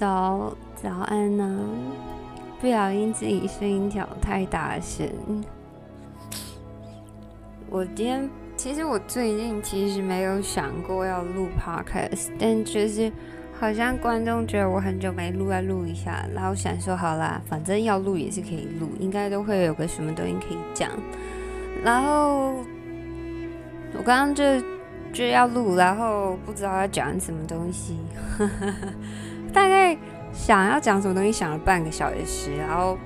早早安呢、不小心自己声音调太大声。我今天其实我最近其实没有想过要录 podcast，但就是好像观众觉得我很久没录，要录一下，然后想说好啦，反正要录也是可以录，应该都会有个什么东西可以讲。然后我刚刚就就要录，然后不知道要讲什么东西。大概想要讲什么东西，想了半个小时，然后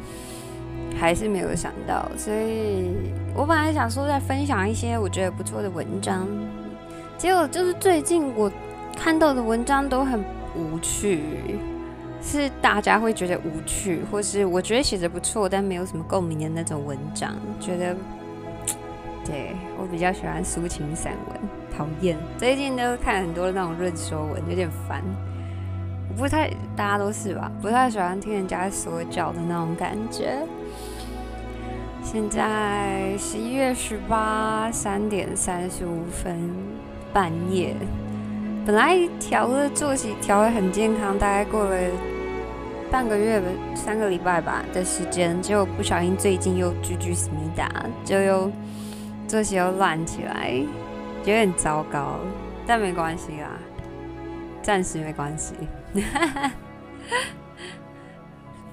还是没有想到，所以我本来想说再分享一些我觉得不错的文章，结果就是最近我看到的文章都很无趣，是大家会觉得无趣，或是我觉得写的不错但没有什么共鸣的那种文章，觉得 对我比较喜欢抒情散文，讨 厌最近都看很多那种论说文，有点烦。不太，大家都是吧？不太喜欢听人家说教的那种感觉。现在十一月十八三点三十五分，半夜。本来调了作息，调的很健康，大概过了半个月、三个礼拜吧的时间，结果不小心最近又居居思密达，就又作息又乱起来，有点糟糕，但没关系啦，暂时没关系。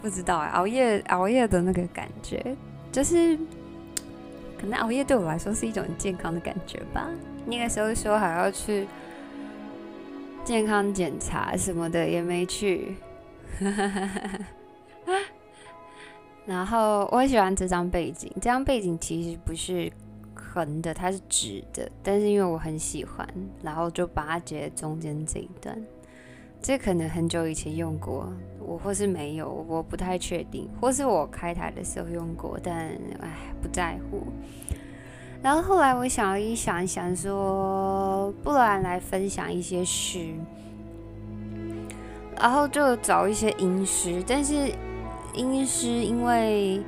不知道啊，熬夜熬夜的那个感觉，就是可能熬夜对我来说是一种健康的感觉吧。那个时候说还要去健康检查什么的，也没去。然后我喜欢这张背景，这张背景其实不是横的，它是直的，但是因为我很喜欢，然后就把它截中间这一段。这可能很久以前用过，我或是没有，我不太确定，或是我开台的时候用过，但哎，不在乎。然后后来我想一想，想说，不然来分享一些诗，然后就找一些英诗，但是英诗因为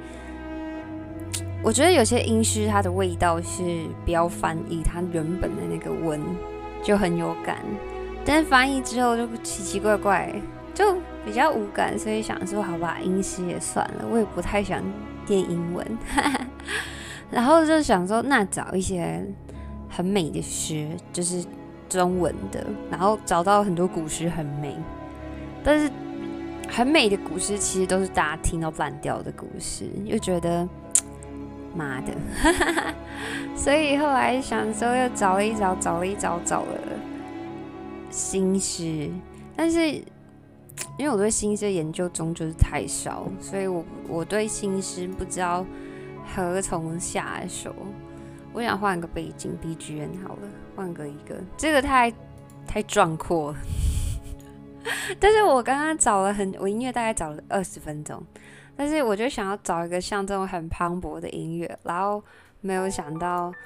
我觉得有些英诗它的味道是不要翻译，它原本的那个文就很有感。但是翻译之后就奇奇怪怪，就比较无感，所以想说好吧，英诗也算了，我也不太想念英文，然后就想说那找一些很美的诗，就是中文的，然后找到很多古诗很美，但是很美的古诗其实都是大家听到烂掉的古诗，又觉得妈的，所以后来想说又找了一找，找了一找，找了。新诗，但是因为我对新诗研究中就是太少，所以我我对新诗不知道何从下手。我想换个背景 BGM 好了，换个一个，这个太太壮阔。但是我刚刚找了很，我音乐大概找了二十分钟，但是我就想要找一个像这种很磅礴的音乐，然后没有想到。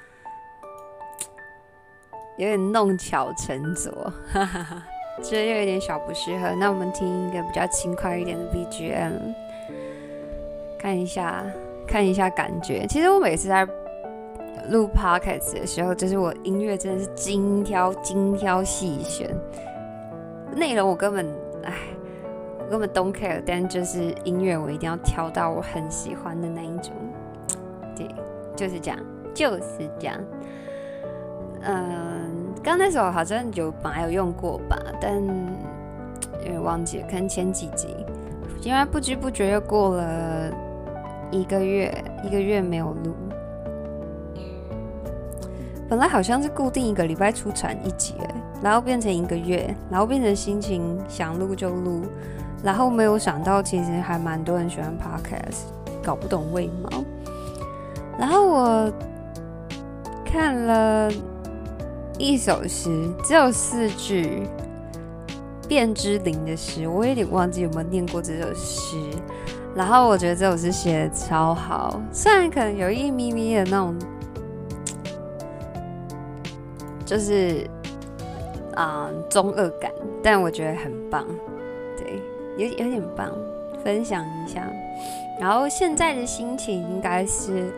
有点弄巧成拙，哈哈哈，这又有点小不适合。那我们听一个比较轻快一点的 BGM，看一下，看一下感觉。其实我每次在录 Podcast 的时候，就是我音乐真的是精挑精挑细选，内容我根本哎，我根本 don't care，但就是音乐我一定要挑到我很喜欢的那一种。对，就是这样，就是这样。嗯，刚那首好像有本来有用过吧，但因为忘记了，可能前几集。因为不知不觉又过了一个月，一个月没有录。本来好像是固定一个礼拜出产一集，然后变成一个月，然后变成心情想录就录，然后没有想到其实还蛮多人喜欢 Podcast，搞不懂为毛。然后我看了。一首诗只有四句，卞之琳的诗，我有点忘记有没有念过这首诗。然后我觉得这首诗写的超好，虽然可能有一咪咪的那种，就是啊、中二感，但我觉得很棒，有有点棒，分享一下。然后现在的心情应该是，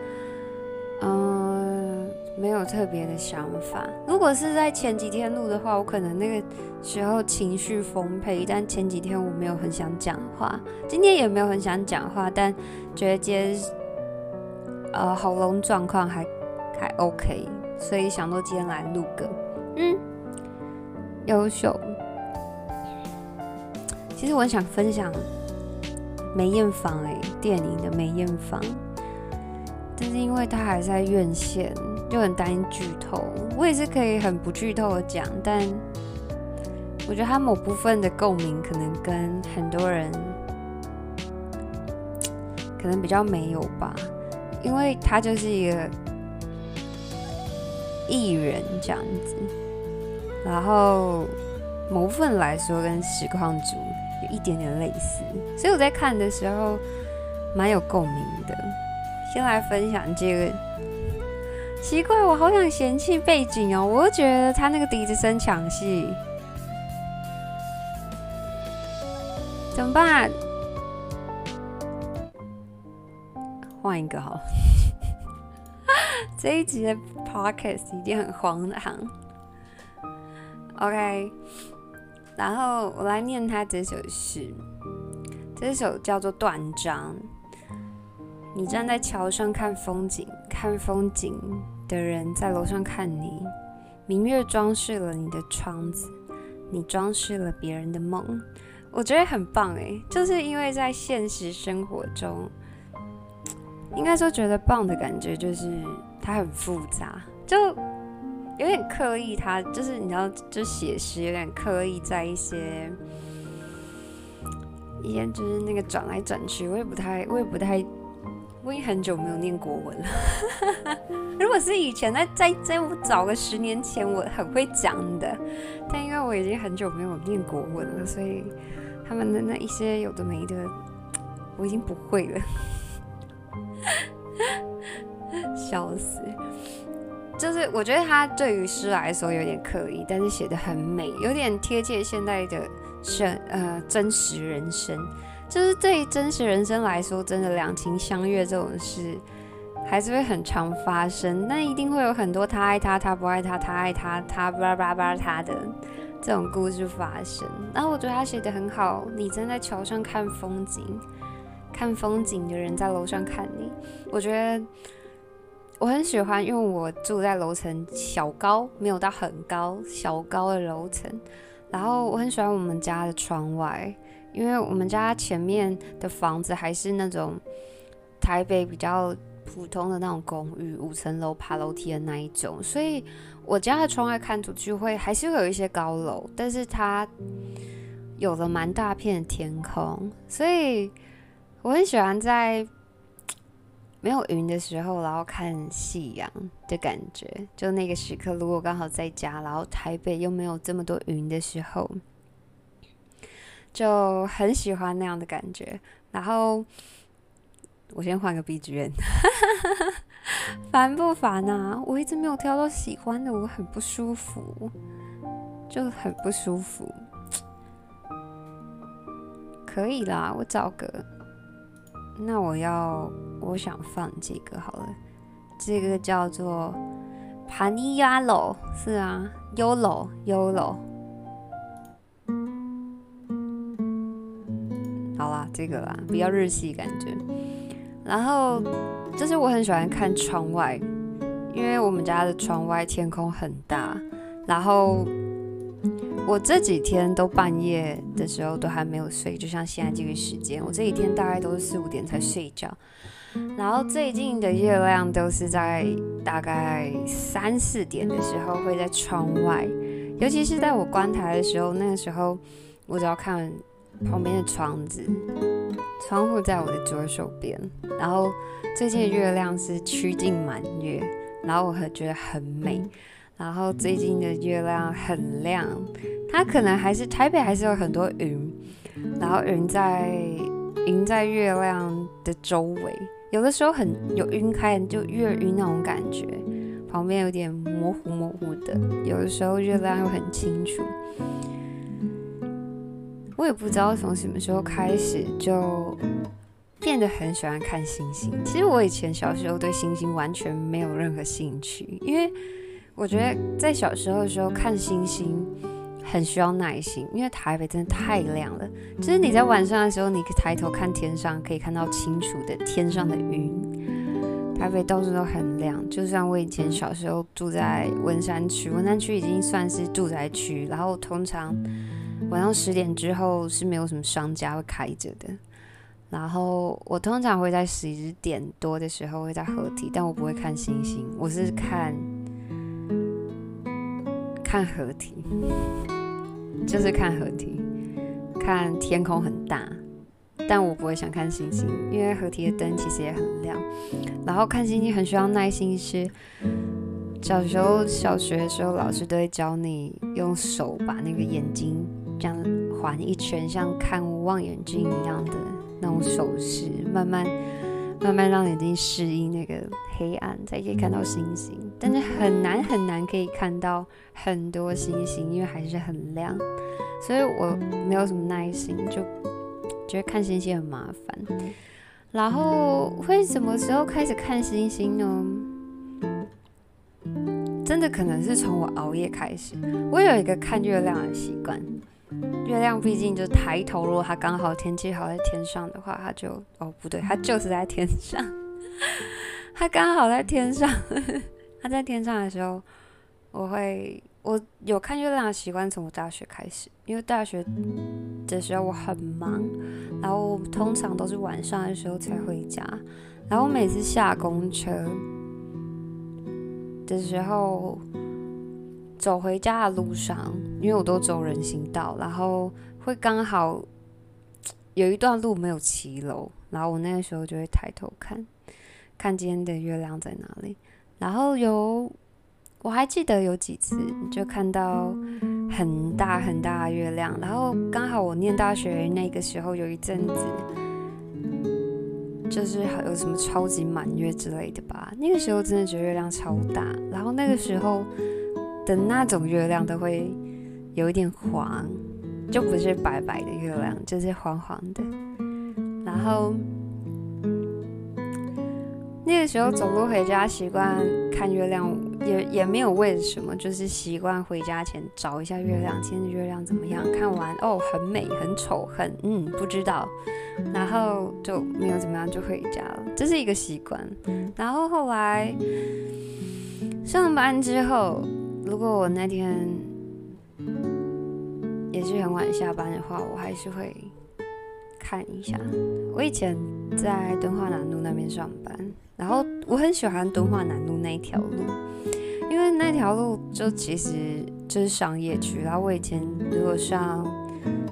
嗯。没有特别的想法。如果是在前几天录的话，我可能那个时候情绪丰沛，但前几天我没有很想讲话，今天也没有很想讲话，但觉得今天呃喉咙状况还还 OK，所以想说今天来录个，嗯，优秀。其实我很想分享梅艳芳哎，电影的梅艳芳。但是因为他还在院线，就很担心剧透。我也是可以很不剧透的讲，但我觉得他某部分的共鸣可能跟很多人可能比较没有吧，因为他就是一个艺人这样子，然后某部分来说跟实况主有一点点类似，所以我在看的时候蛮有共鸣的。先来分享这个，奇怪，我好想嫌弃背景哦，我就觉得他那个笛子声抢戏，怎么办？换一个好了，这一集的 podcast 一定很荒唐。OK，然后我来念他这首诗，这首叫做《断章》。你站在桥上看风景，看风景的人在楼上看你。明月装饰了你的窗子，你装饰了别人的梦。我觉得很棒诶，就是因为在现实生活中，应该说觉得棒的感觉就是它很复杂，就有点刻意。他就是你知道，就写诗有点刻意，在一些一些就是那个转来转去，我也不太，我也不太。我已经很久没有念国文了。如果是以前，在在在我早个十年前，我很会讲的。但因为我已经很久没有念国文了，所以他们的那一些有的没的，我已经不会了。笑死！就是我觉得他对于诗来说有点刻意，但是写得很美，有点贴切现在的生呃真实人生。就是对于真实人生来说，真的两情相悦这种事还是会很常发生。那一定会有很多他爱他，他不爱他，他爱他，他叭叭叭他的这种故事发生。然后我觉得他写的很好。你站在桥上看风景，看风景的人在楼上看你。我觉得我很喜欢，因为我住在楼层小高，没有到很高，小高的楼层。然后我很喜欢我们家的窗外。因为我们家前面的房子还是那种台北比较普通的那种公寓，五层楼爬楼梯的那一种，所以我家的窗外看出去会还是会有一些高楼，但是它有了蛮大片的天空，所以我很喜欢在没有云的时候，然后看夕阳的感觉。就那个时刻，如果刚好在家，然后台北又没有这么多云的时候。就很喜欢那样的感觉，然后我先换个 BGM，烦不烦啊？我一直没有挑到喜欢的，我很不舒服，就很不舒服。可以啦，我找个，那我要我想放这个好了，这个叫做帕尼亚罗，是啊，Yolo，Yolo。好啦，这个啦，比较日系感觉。然后就是我很喜欢看窗外，因为我们家的窗外天空很大。然后我这几天都半夜的时候都还没有睡，就像现在这个时间，我这几天大概都是四五点才睡觉。然后最近的月亮都是在大概三四点的时候会在窗外，尤其是在我观台的时候，那个时候我只要看。旁边的窗子，窗户在我的左手边。然后最近的月亮是趋近满月，然后我还觉得很美。然后最近的月亮很亮，它可能还是台北还是有很多云，然后云在云在月亮的周围，有的时候很有晕开，就月晕那种感觉，旁边有点模糊模糊的，有的时候月亮又很清楚。我也不知道从什么时候开始就变得很喜欢看星星。其实我以前小时候对星星完全没有任何兴趣，因为我觉得在小时候的时候看星星很需要耐心，因为台北真的太亮了。就是你在晚上的时候，你抬头看天上，可以看到清楚的天上的云。台北到处都很亮，就像我以前小时候住在文山区，文山区已经算是住宅区，然后通常晚上十点之后是没有什么商家会开着的。然后我通常会在十点多的时候会在合体，但我不会看星星，我是看看河堤，就是看河堤，看天空很大。但我不会想看星星，因为河堤的灯其实也很亮。然后看星星很需要耐心，是小时候小学的时候，老师都会教你用手把那个眼睛这样环一圈，像看望远镜一样的那种手势，慢慢慢慢让眼睛适应那个黑暗，才可以看到星星。但是很难很难可以看到很多星星，因为还是很亮，所以我没有什么耐心就。觉得看星星很麻烦，然后会什么时候开始看星星呢？真的可能是从我熬夜开始。我有一个看月亮的习惯，月亮毕竟就抬头，如果它刚好天气好在天上的话，它就哦不对，它就是在天上，它刚好在天上，它在天上的时候，我会。我有看月亮的习惯，从我大学开始，因为大学的时候我很忙，然后通常都是晚上的时候才回家，然后每次下公车的时候，走回家的路上，因为我都走人行道，然后会刚好有一段路没有骑楼，然后我那个时候就会抬头看，看今天的月亮在哪里，然后有。我还记得有几次就看到很大很大的月亮，然后刚好我念大学那个时候有一阵子，就是有什么超级满月之类的吧。那个时候真的觉得月亮超大，然后那个时候的那种月亮都会有一点黄，就不是白白的月亮，就是黄黄的，然后。那个时候走路回家习惯看月亮，也也没有为什么，就是习惯回家前找一下月亮，今天的月亮怎么样？看完哦，很美，很丑，很嗯，不知道，然后就没有怎么样就回家了，这是一个习惯。然后后来上班之后，如果我那天也是很晚下班的话，我还是会看一下。我以前在敦化南路那边上班。然后我很喜欢敦化南路那一条路，因为那条路就其实就是商业区。然后我以前如果上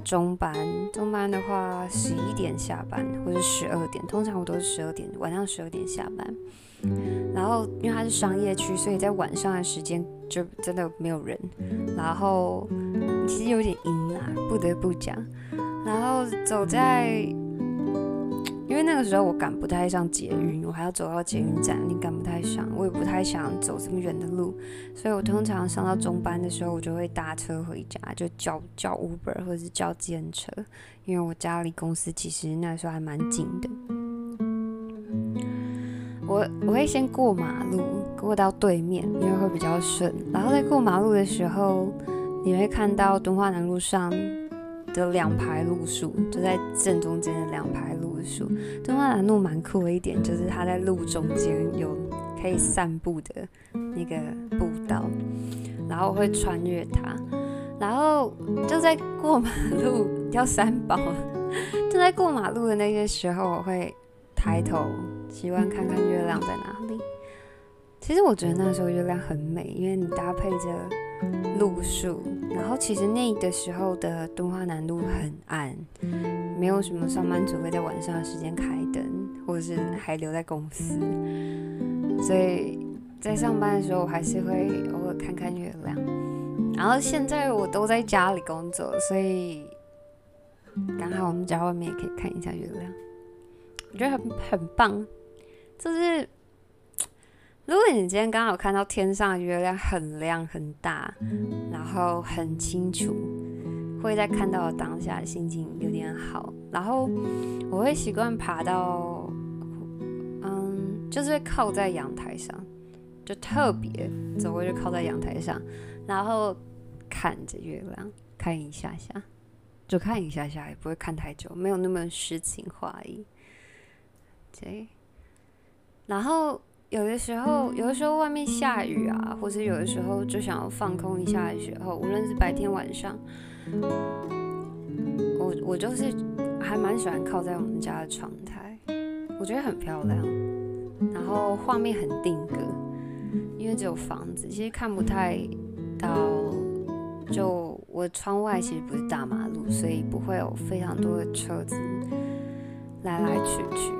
中班，中班的话十一点下班或者十二点，通常我都是十二点，晚上十二点下班。然后因为它是商业区，所以在晚上的时间就真的没有人。然后其实有点阴啊，不得不讲。然后走在。因为那个时候我赶不太上捷运，我还要走到捷运站，你赶不太上，我也不太想走这么远的路，所以我通常上到中班的时候，我就会搭车回家，就叫叫 Uber 或者是叫计程车，因为我家离公司其实那时候还蛮近的。我我会先过马路，过到对面，因为会比较顺。然后在过马路的时候，你会看到敦化南路上的两排路树，就在正中间的两排路。树，敦化南路蛮酷的一点就是它在路中间有可以散步的那个步道，然后我会穿越它，然后就在过马路要三宝，就在过马路的那些时候，我会抬头，希望看看月亮在哪里。其实我觉得那时候月亮很美，因为你搭配着路树，然后其实那个时候的敦化南路很暗。没有什么上班族会在晚上的时间开灯，或者是还留在公司，所以在上班的时候，我还是会偶尔看看月亮。然后现在我都在家里工作，所以刚好我们家外面也可以看一下月亮，我觉得很很棒。就是如果你今天刚好看到天上的月亮很亮很大，然后很清楚。会在看到当下心情有点好，然后我会习惯爬到，嗯，就是会靠在阳台上，就特别走过去靠在阳台上，然后看着月亮看一下下，就看一下下，也不会看太久，没有那么诗情画意。对，然后。有的时候，有的时候外面下雨啊，或者有的时候就想要放空一下的时候，无论是白天晚上，我我就是还蛮喜欢靠在我们家的窗台，我觉得很漂亮，然后画面很定格，因为只有房子，其实看不太到。就我窗外其实不是大马路，所以不会有非常多的车子来来去去，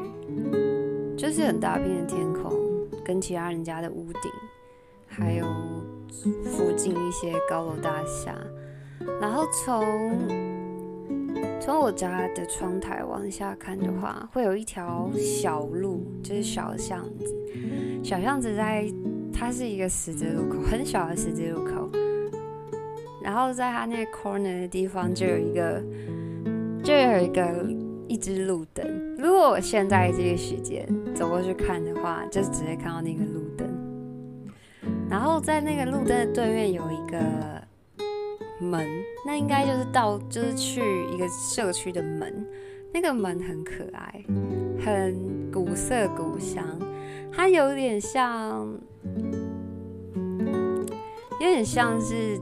就是很大片的天空。跟其他人家的屋顶，还有附近一些高楼大厦，然后从从我家的窗台往下看的话，会有一条小路，就是小巷子。小巷子在它是一个十字路口，很小的十字路口。然后在它那个 corner 的地方，就有一个，就有一个。一支路灯，如果我现在这个时间走过去看的话，就直接看到那个路灯。然后在那个路灯的对面有一个门，那应该就是到就是去一个社区的门。那个门很可爱，很古色古香，它有点像，有点像是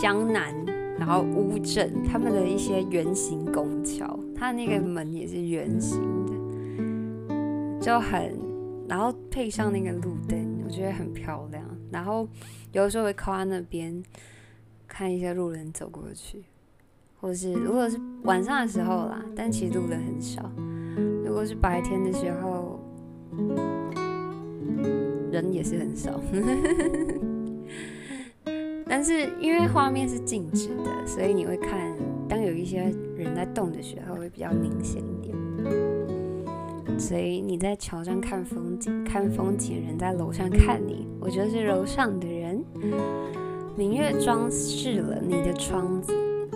江南，然后乌镇他们的一些圆形拱桥。它那个门也是圆形的，就很，然后配上那个路灯，我觉得很漂亮。然后有的时候会靠在那边看一些路人走过去，或是如果是晚上的时候啦，但其实路人很少。如果是白天的时候，人也是很少。但是因为画面是静止的，所以你会看。当有一些人在动的时候，会比较明显一点。所以你在桥上看风景，看风景，人在楼上看你，我觉得是楼上的人。明月装饰了你的窗子，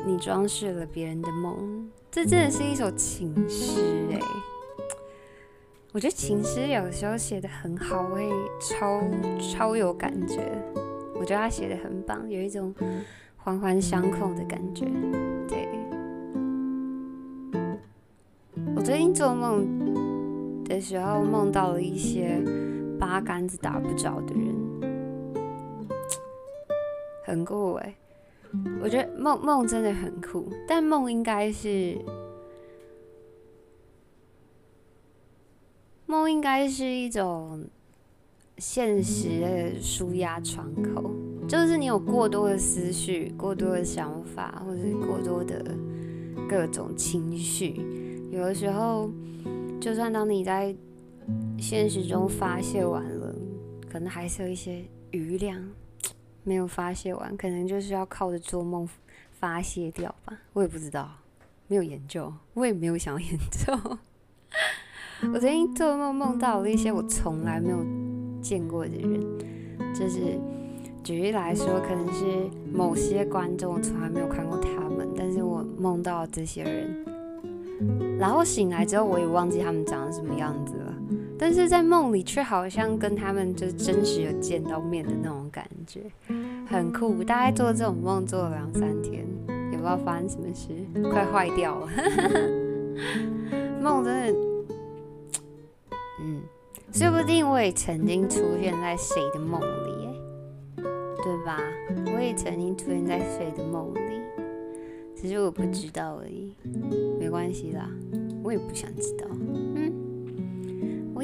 你装饰了别人的梦。这真的是一首情诗哎！我觉得情诗有时候写的很好，会超超有感觉。我觉得他写的很棒，有一种。环环相扣的感觉，对。我最近做梦的时候，梦到了一些八竿子打不着的人，很酷哎！我觉得梦梦真的很酷，但梦应该是梦，应该是一种现实的舒压窗口。就是你有过多的思绪、过多的想法，或者是过多的各种情绪，有的时候，就算当你在现实中发泄完了，可能还是有一些余量没有发泄完，可能就是要靠着做梦发泄掉吧。我也不知道，没有研究，我也没有想要研究。我最近做梦梦到了一些我从来没有见过的人，就是。举例来说，可能是某些观众从来没有看过他们，但是我梦到这些人，然后醒来之后我也忘记他们长什么样子了，但是在梦里却好像跟他们就真实有见到面的那种感觉，很酷。大概做这种梦做了两三天，也不知道发生什么事，快坏掉了。梦真的，嗯，说不定我也曾经出现在谁的梦里。对吧？我也曾经出现在谁的梦里，只是我不知道而已。没关系啦，我也不想知道。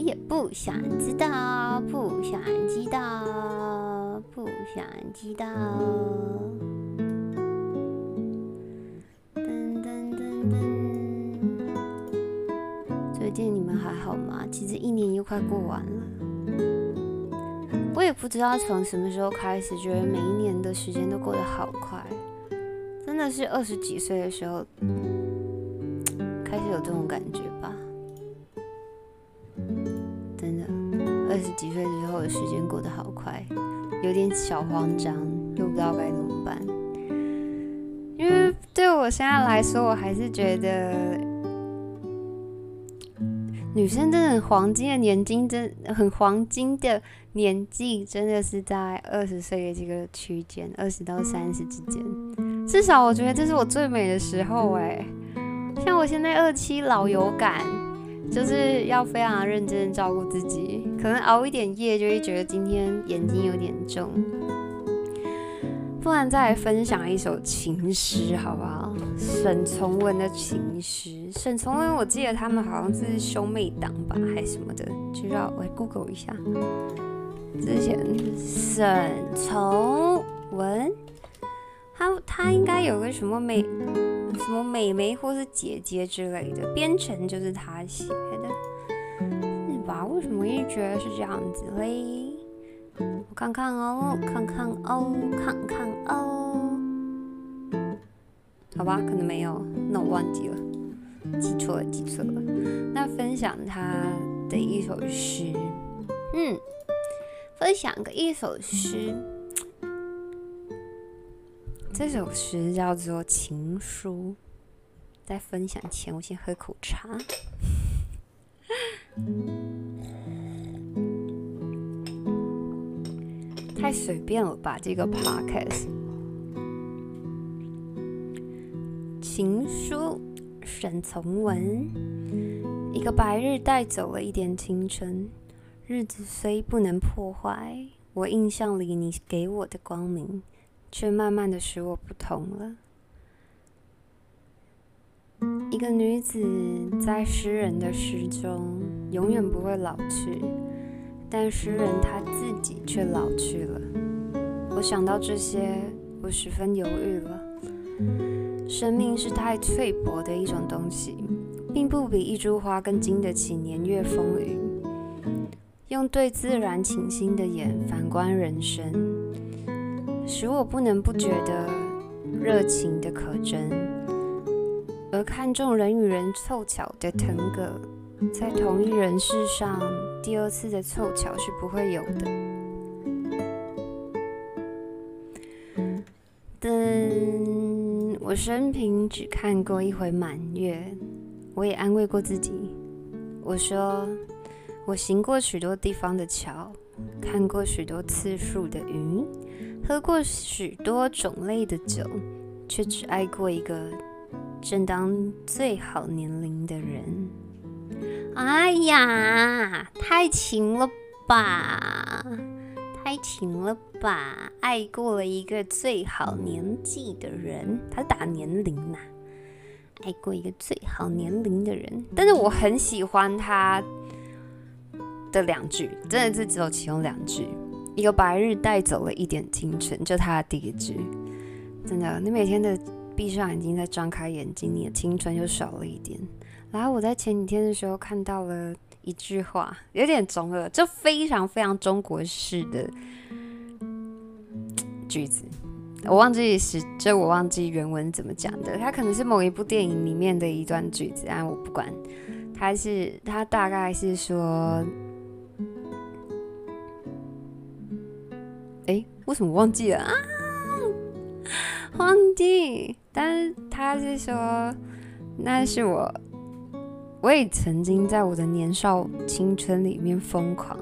也不想知道，不想知道，不想知道。噔噔噔噔。最近你们还好吗？其实一年又快过完了。我也不知道从什么时候开始，觉得每一年的时间都过得好快，真的是二十几岁的时候开始有这种感觉几岁之后的时间过得好快，有点小慌张，又不知道该怎么办。因为对我现在来说，我还是觉得女生真的很黄金的年纪，真很黄金的年纪，真的是在二十岁的这个区间，二十到三十之间。至少我觉得这是我最美的时候哎。像我现在二七老有感，就是要非常认真照顾自己，可能熬一点夜就会觉得今天眼睛有点重。不然再分享一首情诗好不好？沈从文的情诗。沈从文，我记得他们好像是兄妹档吧，还是什么的，就让我来 Google 一下。之前沈从文，他他应该有个什么妹，什么妹妹或是姐姐之类的，编程就是他写的，是吧？为什么一直觉得是这样子嘞？我看看哦，看看哦，看看哦，好吧，可能没有，那我忘记了，记错了，记错了。那分享他的一首诗，嗯，分享个一首诗，这首诗叫做《情书》。在分享前，我先喝口茶。太随便了吧，这个 podcast。情书，沈从文。一个白日带走了一点青春，日子虽不能破坏我印象里你给我的光明，却慢慢的使我不同了。一个女子在诗人的诗中，永远不会老去。但诗人他自己却老去了。我想到这些，我十分犹豫了。生命是太脆薄的一种东西，并不比一株花更经得起年月风雨。用对自然倾心的眼反观人生，使我不能不觉得热情的可真，而看重人与人凑巧的腾格。在同一人世上，第二次的凑巧是不会有的。但我生平只看过一回满月，我也安慰过自己。我说，我行过许多地方的桥，看过许多次数的云，喝过许多种类的酒，却只爱过一个正当最好年龄的人。哎呀，太情了吧，太情了吧！爱过了一个最好年纪的人，他打年龄呐、啊，爱过一个最好年龄的人。但是我很喜欢他的两句，真的是只有其中两句。一个白日带走了一点青春，就他的第一句，真的，你每天的闭上眼睛，再张开眼睛，你的青春就少了一点。然后我在前几天的时候看到了一句话，有点中二，就非常非常中国式的句子，我忘记是，就我忘记原文怎么讲的，它可能是某一部电影里面的一段句子，但我不管，它是它大概是说，哎，为什么忘记了啊？忘记，但是他是说，那是我。我也曾经在我的年少青春里面疯狂，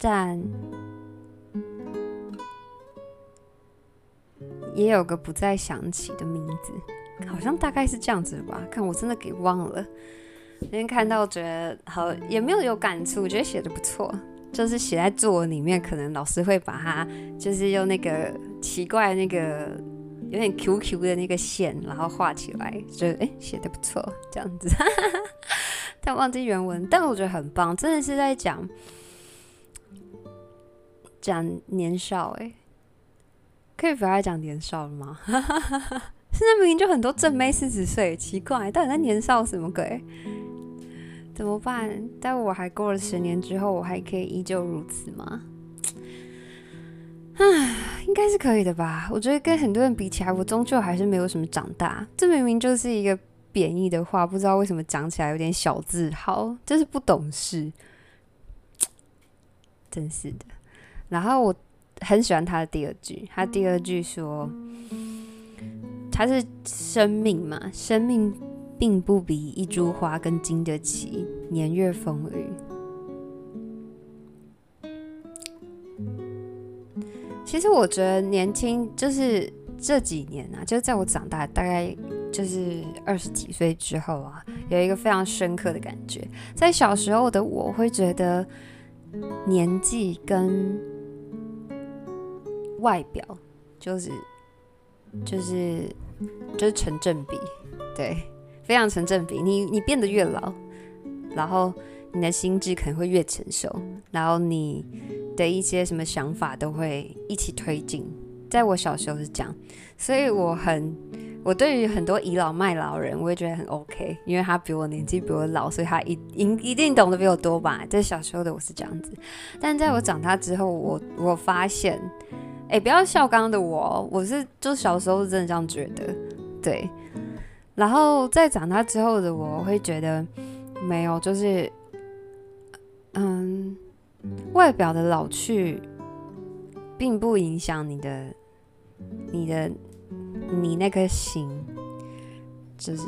但也有个不再想起的名字，好像大概是这样子的吧。看我真的给忘了。那天看到觉得好，也没有有感触，我觉得写的不错，就是写在作文里面，可能老师会把它，就是用那个奇怪那个。有点 QQ 的那个线，然后画起来，就哎写的不错，这样子。但忘记原文，但我觉得很棒，真的是在讲讲年少哎，可以不要再讲年少了吗？现在明明就很多正妹四十岁，奇怪，到底在年少什么鬼？怎么办？但我还过了十年之后，我还可以依旧如此吗？唉，应该是可以的吧。我觉得跟很多人比起来，我终究还是没有什么长大。这明明就是一个贬义的话，不知道为什么讲起来有点小自豪，真是不懂事，真是的。然后我很喜欢他的第二句，他第二句说：“它是生命嘛，生命并不比一株花更经得起年月风雨。其实我觉得年轻就是这几年啊，就是在我长大大概就是二十几岁之后啊，有一个非常深刻的感觉。在小时候的我会觉得年纪跟外表就是就是就是成正比，对，非常成正比。你你变得越老，然后你的心智可能会越成熟，然后你。的一些什么想法都会一起推进，在我小时候是这样，所以我很，我对于很多倚老卖老人，我也觉得很 OK，因为他比我年纪比我老，所以他一一一定懂得比我多吧。在小时候的我是这样子，但在我长大之后，我我发现，哎、不要笑刚刚的我，我是就小时候是真的这样觉得，对。然后在长大之后的我会觉得，没有，就是，嗯。外表的老去，并不影响你的、你的、你那颗心，就是。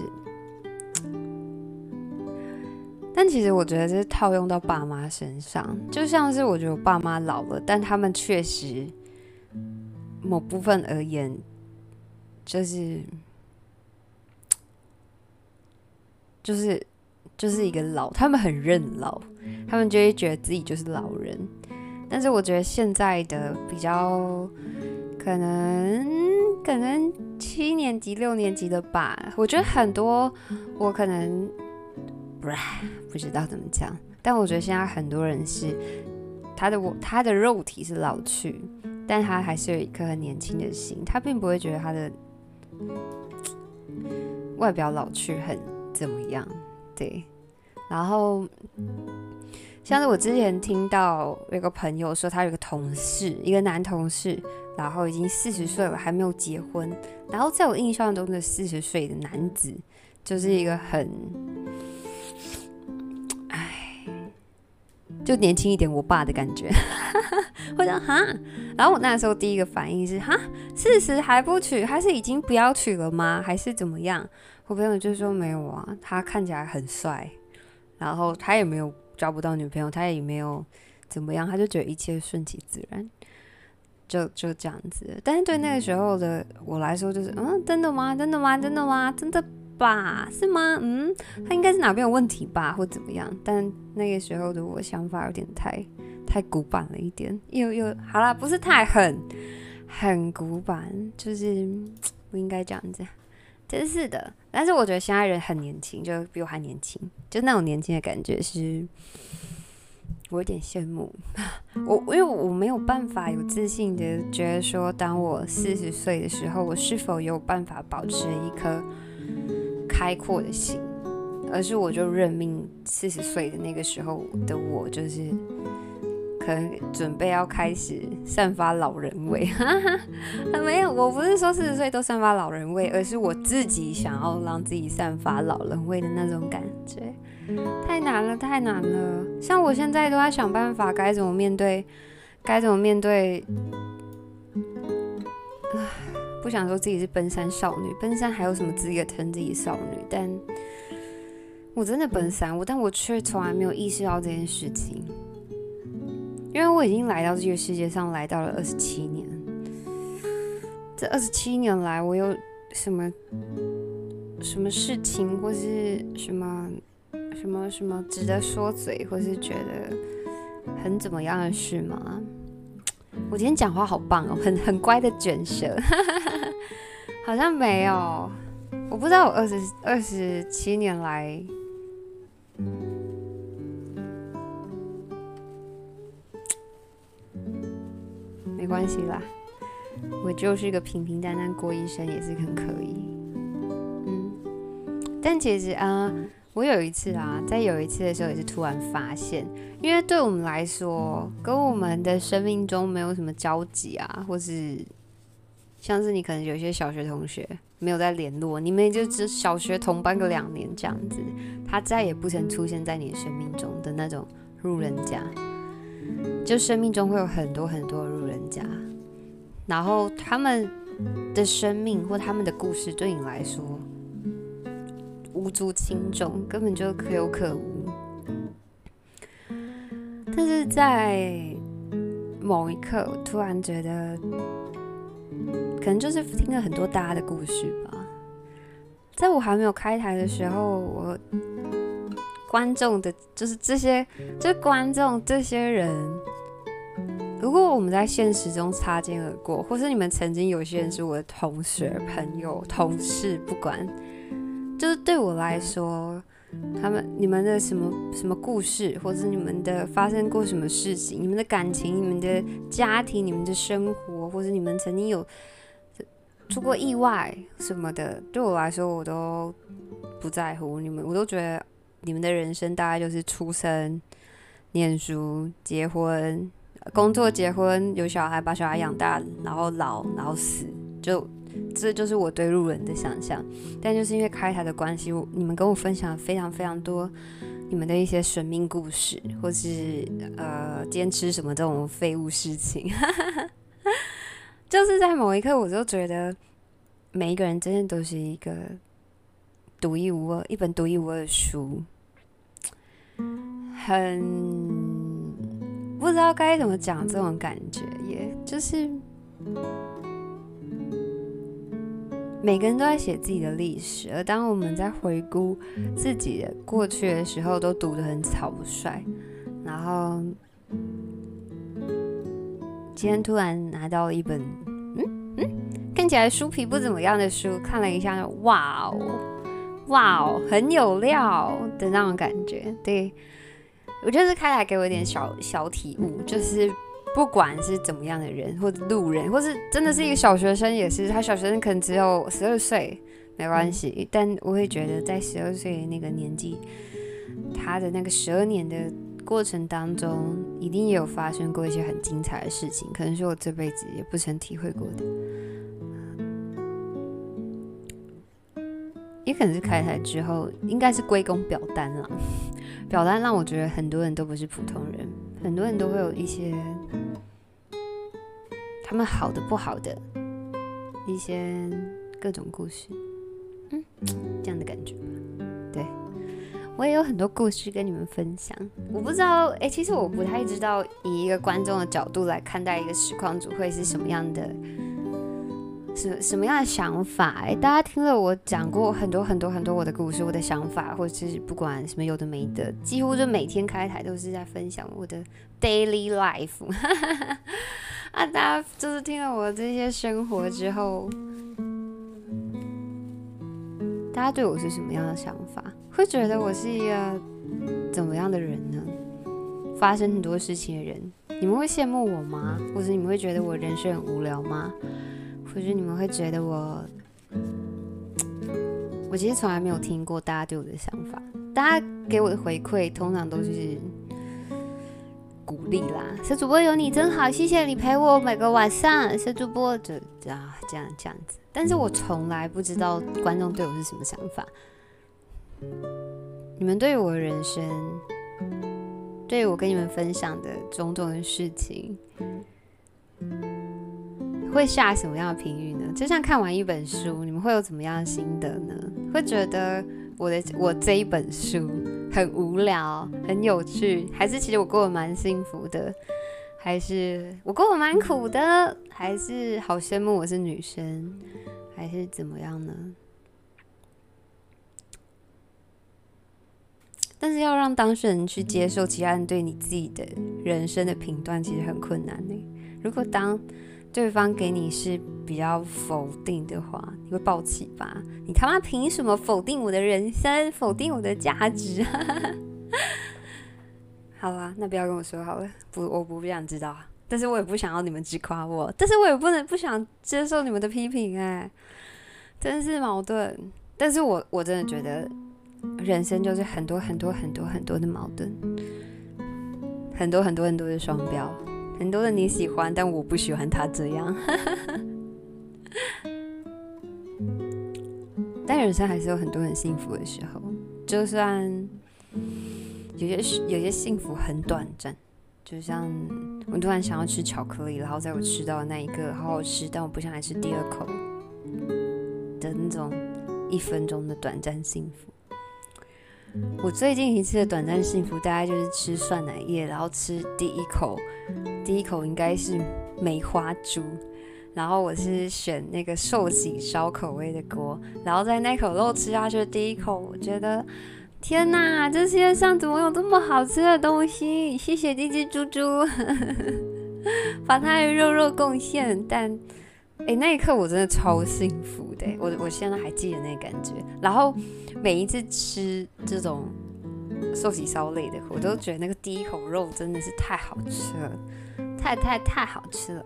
但其实我觉得这是套用到爸妈身上，就像是我觉得我爸妈老了，但他们确实某部分而言，就是，就是。就是一个老，他们很认老，他们就会觉得自己就是老人。但是我觉得现在的比较可能可能七年级、六年级的吧，我觉得很多我可能不不知道怎么讲，但我觉得现在很多人是他的我他的肉体是老去，但他还是有一颗很年轻的心，他并不会觉得他的外表老去很怎么样。对，然后像是我之前听到有个朋友说，他有个同事，一个男同事，然后已经四十岁了，还没有结婚。然后在我印象中的四十岁的男子，就是一个很，哎，就年轻一点，我爸的感觉。会想哈，然后我那时候第一个反应是哈，四十还不娶，还是已经不要娶了吗？还是怎么样？我朋友就说没有啊，他看起来很帅，然后他也没有交不到女朋友，他也没有怎么样，他就觉得一切顺其自然，就就这样子。但是对那个时候的我来说，就是嗯，真的吗？真的吗？真的吗？真的吧？是吗？嗯，他应该是哪边有问题吧，或怎么样？但那个时候的我想法有点太太古板了一点，又又好啦，不是太很很古板，就是不应该这样子。真是的，但是我觉得现在人很年轻，就比我还年轻，就那种年轻的感觉是，我有点羡慕。我因为我没有办法有自信的觉得说，当我四十岁的时候，我是否有办法保持一颗开阔的心，而是我就认命，四十岁的那个时候的我就是。可能准备要开始散发老人味，哈哈，没有，我不是说四十岁都散发老人味，而是我自己想要让自己散发老人味的那种感觉，太难了，太难了。像我现在都在想办法该怎么面对，该怎么面对。唉，不想说自己是奔三少女，奔三还有什么资格称自己少女？但我真的奔三，我但我却从来没有意识到这件事情。因为我已经来到这个世界上来到了二十七年，这二十七年来，我有什么什么事情，或是什么什么什么值得说嘴，或是觉得很怎么样的事吗？我今天讲话好棒哦，很很乖的卷舌，好像没有，我不知道我二十二十七年来。没关系啦，我就是一个平平淡淡过一生也是很可以。嗯，但其实啊，我有一次啊，在有一次的时候也是突然发现，因为对我们来说，跟我们的生命中没有什么交集啊，或是像是你可能有些小学同学没有在联络，你们也就只小学同班个两年这样子，他再也不曾出现在你的生命中的那种路人甲。就生命中会有很多很多，然后他们的生命或他们的故事对你来说无足轻重，根本就可有可无。但是在某一刻，突然觉得，可能就是听了很多大家的故事吧。在我还没有开台的时候，我观众的，就是这些，就观众这些人。如果我们在现实中擦肩而过，或是你们曾经有些人是我的同学、朋友、同事，不管，就是对我来说，他们、你们的什么什么故事，或是你们的发生过什么事情，你们的感情、你们的家庭、你们的生活，或是你们曾经有出过意外什么的，对我来说，我都不在乎你们，我都觉得你们的人生大概就是出生、念书、结婚。工作、结婚、有小孩，把小孩养大，然后老，然后死，就这就是我对路人的想象。但就是因为开台的关系，我你们跟我分享了非常非常多你们的一些生命故事，或是呃坚持什么这种废物事情。就是在某一刻，我就觉得每一个人真的都是一个独一无二，一本独一无二的书，很。不知道该怎么讲这种感觉，也就是每个人都在写自己的历史，而当我们在回顾自己的过去的时候，都读得很草率。然后今天突然拿到了一本，嗯嗯，看起来书皮不怎么样的书，看了一下，哇哦，哇哦，很有料的那种感觉，对。我就是开来给我一点小小体悟，就是不管是怎么样的人，或者路人，或是真的是一个小学生，也是他小学生可能只有十二岁，没关系。但我会觉得，在十二岁那个年纪，他的那个十二年的过程当中，一定也有发生过一些很精彩的事情，可能是我这辈子也不曾体会过的。也可能是开台之后，应该是归功表单了。表单让我觉得很多人都不是普通人，很多人都会有一些他们好的不好的一些各种故事，嗯，这样的感觉吧。对，我也有很多故事跟你们分享。我不知道，哎，其实我不太知道以一个观众的角度来看待一个实况组会是什么样的。什什么样的想法？哎，大家听了我讲过很多很多很多我的故事，我的想法，或者是不管什么有的没的，几乎就每天开台都是在分享我的 daily life。啊，大家就是听了我这些生活之后，大家对我是什么样的想法？会觉得我是一个怎么样的人呢？发生很多事情的人，你们会羡慕我吗？或者你们会觉得我人生很无聊吗？或许你们会觉得我，我其实从来没有听过大家对我的想法。大家给我的回馈通常都是鼓励啦，小主播有你真好，谢谢你陪我每个晚上。小主播就这样这样这样子，但是我从来不知道观众对我是什么想法。你们对我的人生，对我跟你们分享的种种的事情。会下什么样的评语呢？就像看完一本书，你们会有怎么样的心得呢？会觉得我的我这一本书很无聊、很有趣，还是其实我过得蛮幸福的？还是我过得蛮苦的？还是好羡慕我是女生？还是怎么样呢？但是要让当事人去接受其他人对你自己的人生的评断，其实很困难呢。如果当对方给你是比较否定的话，你会爆气吧？你他妈凭什么否定我的人生，否定我的价值？好啦，那不要跟我说好了，不，我不想知道。但是我也不想要你们只夸我，但是我也不能不想接受你们的批评，哎，真是矛盾。但是我我真的觉得，人生就是很多很多很多很多的矛盾，很多很多很多的双标。很多人你喜欢，但我不喜欢他这样。但人生还是有很多很幸福的时候，就算有些有些幸福很短暂，就像我突然想要吃巧克力，然后在我吃到那一刻，好好吃，但我不想来吃第二口的那种一分钟的短暂幸福。我最近一次的短暂幸福，大概就是吃涮奶液，然后吃第一口，第一口应该是梅花猪，然后我是选那个寿喜烧口味的锅，然后在那口肉吃下去第一口，我觉得天哪，这世界上怎么有这么好吃的东西？谢谢滴滴猪猪，把它的肉肉贡献。但哎，那一刻我真的超幸福的，我我现在还记得那感觉，然后。每一次吃这种寿喜烧类的，我都觉得那个第一口肉真的是太好吃了，太太太好吃了。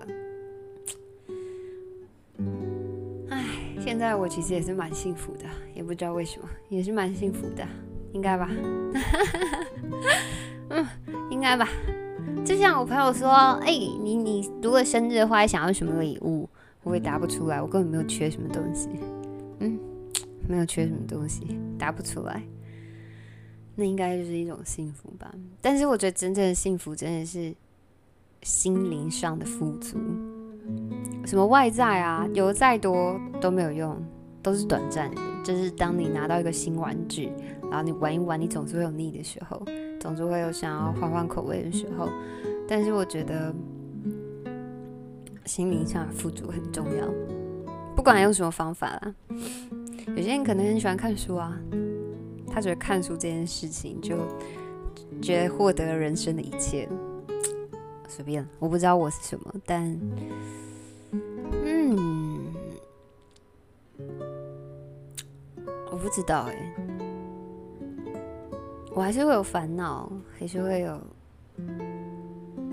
唉，现在我其实也是蛮幸福的，也不知道为什么，也是蛮幸福的，应该吧？嗯，应该吧。就像我朋友说，哎、你你如果生日的话，想要什么礼物？我也答不出来，我根本没有缺什么东西。嗯。没有缺什么东西，答不出来，那应该就是一种幸福吧。但是我觉得真正的幸福真的是心灵上的富足。什么外在啊，有再多都没有用，都是短暂的。就是当你拿到一个新玩具，然后你玩一玩，你总是会有腻的时候，总是会有想要换换口味的时候。但是我觉得心灵上的富足很重要，不管用什么方法啦。有些人可能很喜欢看书啊，他觉得看书这件事情就觉得获得了人生的一切。随便，我不知道我是什么，但嗯，我不知道哎，我还是会有烦恼，还是会有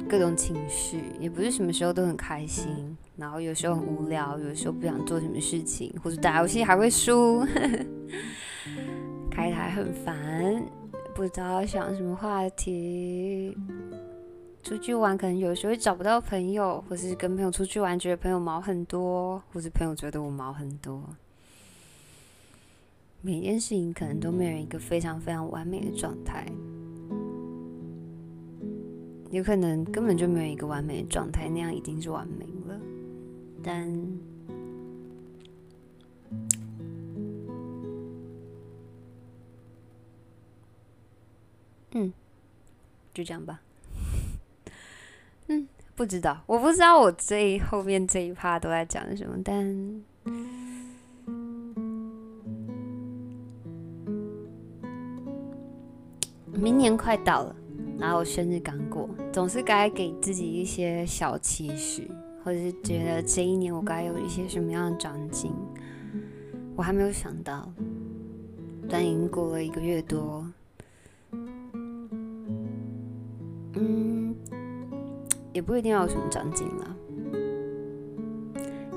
各种情绪，也不是什么时候都很开心。然后有时候很无聊，有时候不想做什么事情，或者打游戏还会输，开台很烦，不知道想什么话题。出去玩可能有时候会找不到朋友，或是跟朋友出去玩觉得朋友毛很多，或是朋友觉得我毛很多。每件事情可能都没有一个非常非常完美的状态，有可能根本就没有一个完美的状态，那样已经是完美。但，嗯，就这样吧。嗯，不知道，我不知道我最后面这一趴都在讲什么，但明年快到了，然后我生日刚过，总是该给自己一些小期许。或者是觉得这一年我该有一些什么样的长进，我还没有想到，但已经过了一个月多，嗯，也不一定要有什么长进了。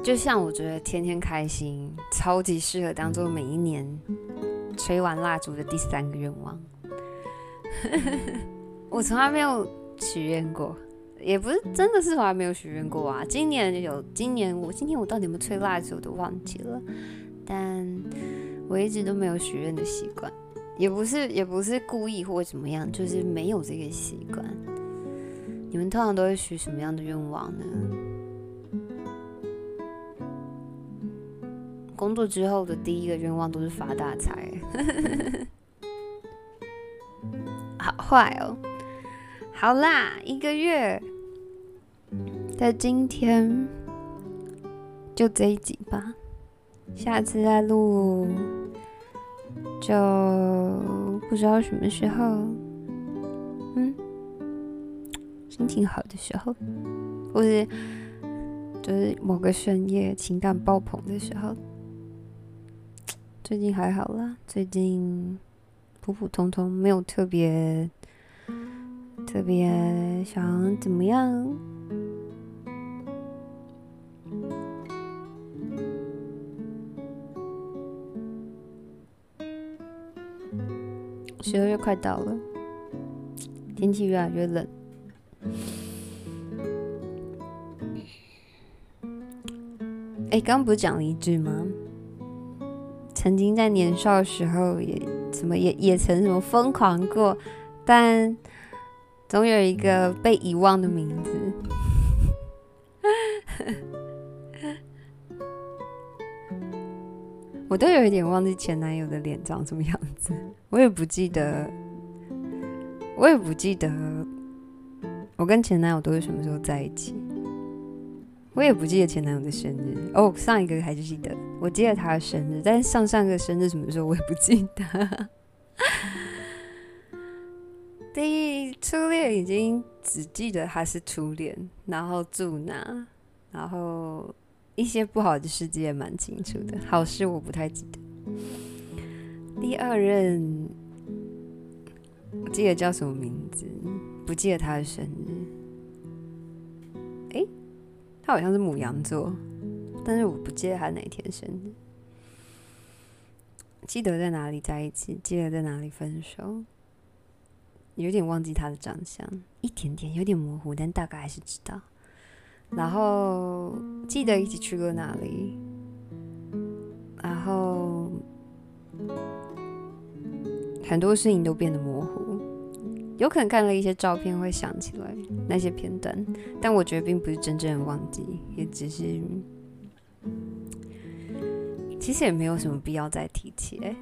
就像我觉得天天开心，超级适合当做每一年吹完蜡烛的第三个愿望。我从来没有许愿过。也不是，真的是从来没有许愿过啊！今年有，今年我今天我到底有没有吹蜡烛，我都忘记了。但我一直都没有许愿的习惯，也不是，也不是故意或怎么样，就是没有这个习惯。你们通常都会许什么样的愿望呢？工作之后的第一个愿望都是发大财，好坏哦。好啦，一个月。在今天就这一集吧，下次再录就不知道什么时候，嗯，心情好的时候，或是就是某个深夜情感爆棚的时候。最近还好啦，最近普普通通，没有特别特别想怎么样。十二月快到了，天气越来越冷。哎，刚刚不是讲了一句吗？曾经在年少时候也，也什么也也曾什么疯狂过，但总有一个被遗忘的名字。我都有一点忘记前男友的脸长什么样子，我也不记得，我也不记得我跟前男友都是什么时候在一起，我也不记得前男友的生日。哦，上一个还是记得，我记得他的生日，但是上上个生日什么时候我也不记得。第一初恋已经只记得他是初恋，然后住哪，然后一些不好的事迹也蛮清楚的，好事我不太记得。第二任我记得叫什么名字，不记得他的生日。诶，他好像是母羊座，但是我不记得他哪天生日。记得在哪里在一起，记得在哪里分手。有点忘记他的长相，一点点有点模糊，但大概还是知道。然后记得一起去过哪里，然后很多事情都变得模糊，有可能看了一些照片会想起来那些片段，但我觉得并不是真正的忘记，也只是其实也没有什么必要再提起。哎，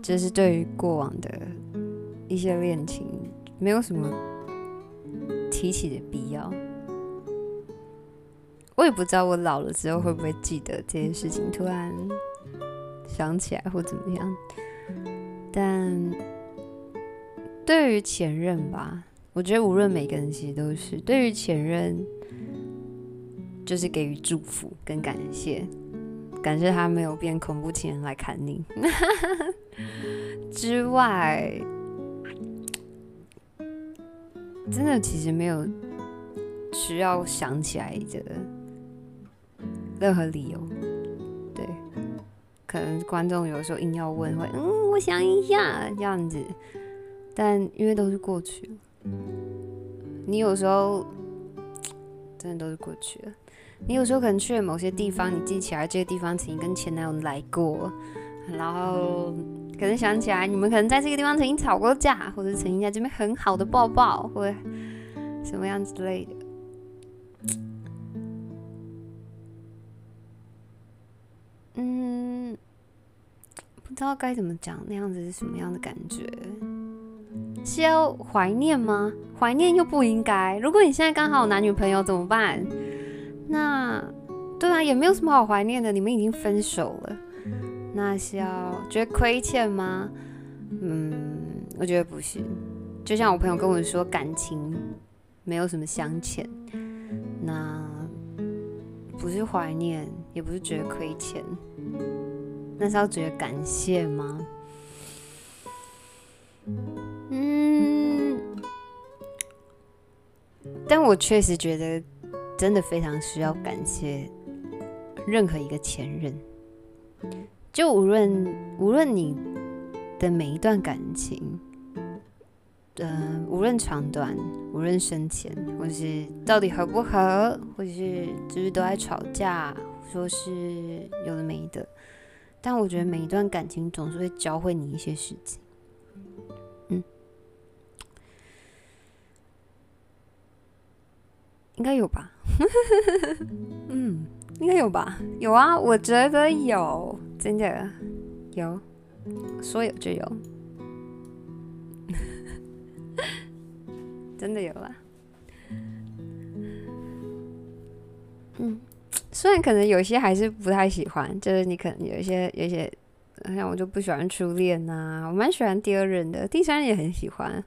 这是对于过往的一些恋情。没有什么提起的必要，我也不知道我老了之后会不会记得这件事情，突然想起来或怎么样。但对于前任吧，我觉得无论每个人其实都是对于前任，就是给予祝福跟感谢，感谢他没有变恐怖情人来砍你之外。真的其实没有需要想起来的任何理由，对，可能观众有时候硬要问，会嗯，我想一下这样子，但因为都是过去了，你有时候真的都是过去了，你有时候可能去了某些地方，你记起来这个地方曾经跟前男友来过，然后。可能想起来，你们可能在这个地方曾经吵过架，或者曾经在这边很好的抱抱，或者什么样之类的。嗯，不知道该怎么讲，那样子是什么样的感觉？是要怀念吗？怀念又不应该。如果你现在刚好有男女朋友怎么办？那对啊，也没有什么好怀念的，你们已经分手了。那是要觉得亏欠吗？嗯，我觉得不是。就像我朋友跟我说，感情没有什么相欠，那不是怀念，也不是觉得亏欠，那是要觉得感谢吗？嗯，但我确实觉得，真的非常需要感谢任何一个前任。就无论无论你的每一段感情，呃，无论长短，无论深浅，或是到底合不合，或是就是都在吵架，说是有的没的，但我觉得每一段感情总是会教会你一些事情。嗯，应该有吧？嗯。应该有吧？有啊，我觉得有，真的有，说有就有，真的有啦。嗯，虽然可能有些还是不太喜欢，就是你可能有一些有一些，像我就不喜欢初恋呐、我蛮喜欢第二任的，第三任也很喜欢。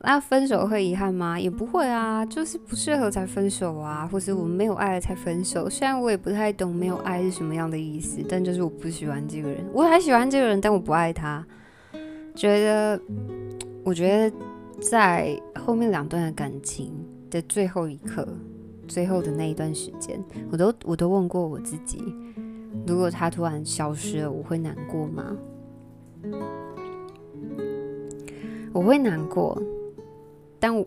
那分手会遗憾吗？也不会啊，就是不适合才分手啊，或是我们没有爱了才分手。虽然我也不太懂没有爱是什么样的意思，但就是我不喜欢这个人，我还喜欢这个人，但我不爱他。觉得，我觉得在后面两段的感情的最后一刻，最后的那一段时间，我都我都问过我自己，如果他突然消失了，我会难过吗？我会难过。但我，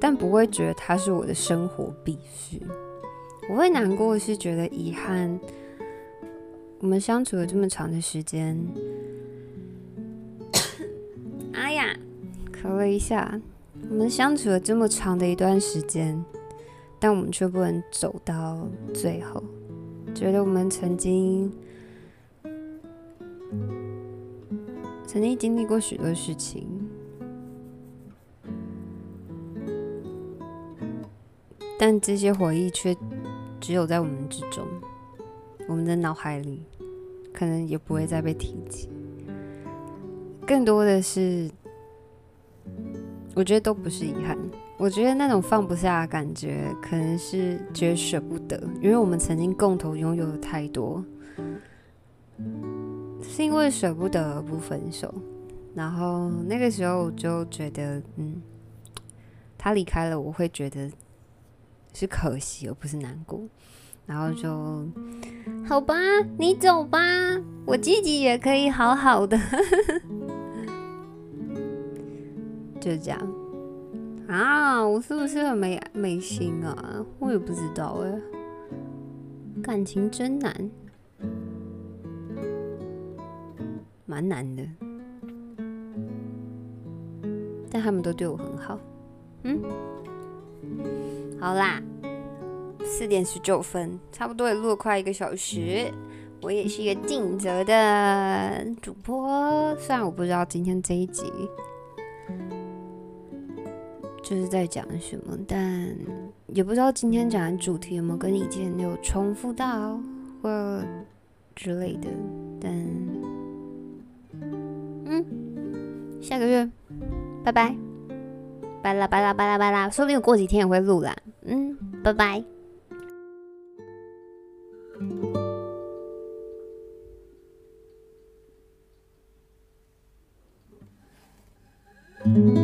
但不会觉得他是我的生活必须。我会难过，是觉得遗憾。我们相处了这么长的时间，哎呀，咳了一下。我们相处了这么长的一段时间，但我们却不能走到最后。觉得我们曾经，曾经经历过许多事情，但这些回忆却只有在我们之中，我们的脑海里，可能也不会再被提及。更多的是。我觉得都不是遗憾，我觉得那种放不下的感觉，可能是觉得舍不得，因为我们曾经共同拥有的太多，是因为舍不得而不分手。然后那个时候我就觉得，嗯，他离开了，我会觉得是可惜而不是难过。然后就好吧，你走吧，我自己也可以好好的。就这样啊，我是不是很没没心啊？我也不知道哎，感情真难，蛮难的。但他们都对我很好。嗯，好啦，四点十九分，差不多也录了快一个小时。我也是一个尽责的主播，虽然我不知道今天这一集。就是在讲什么，但也不知道今天讲的主题有没有跟以前有重复到或之类的。但，嗯，下个月，拜拜，拜啦拜啦拜啦拜啦，说不定过几天也会录啦。嗯，拜拜。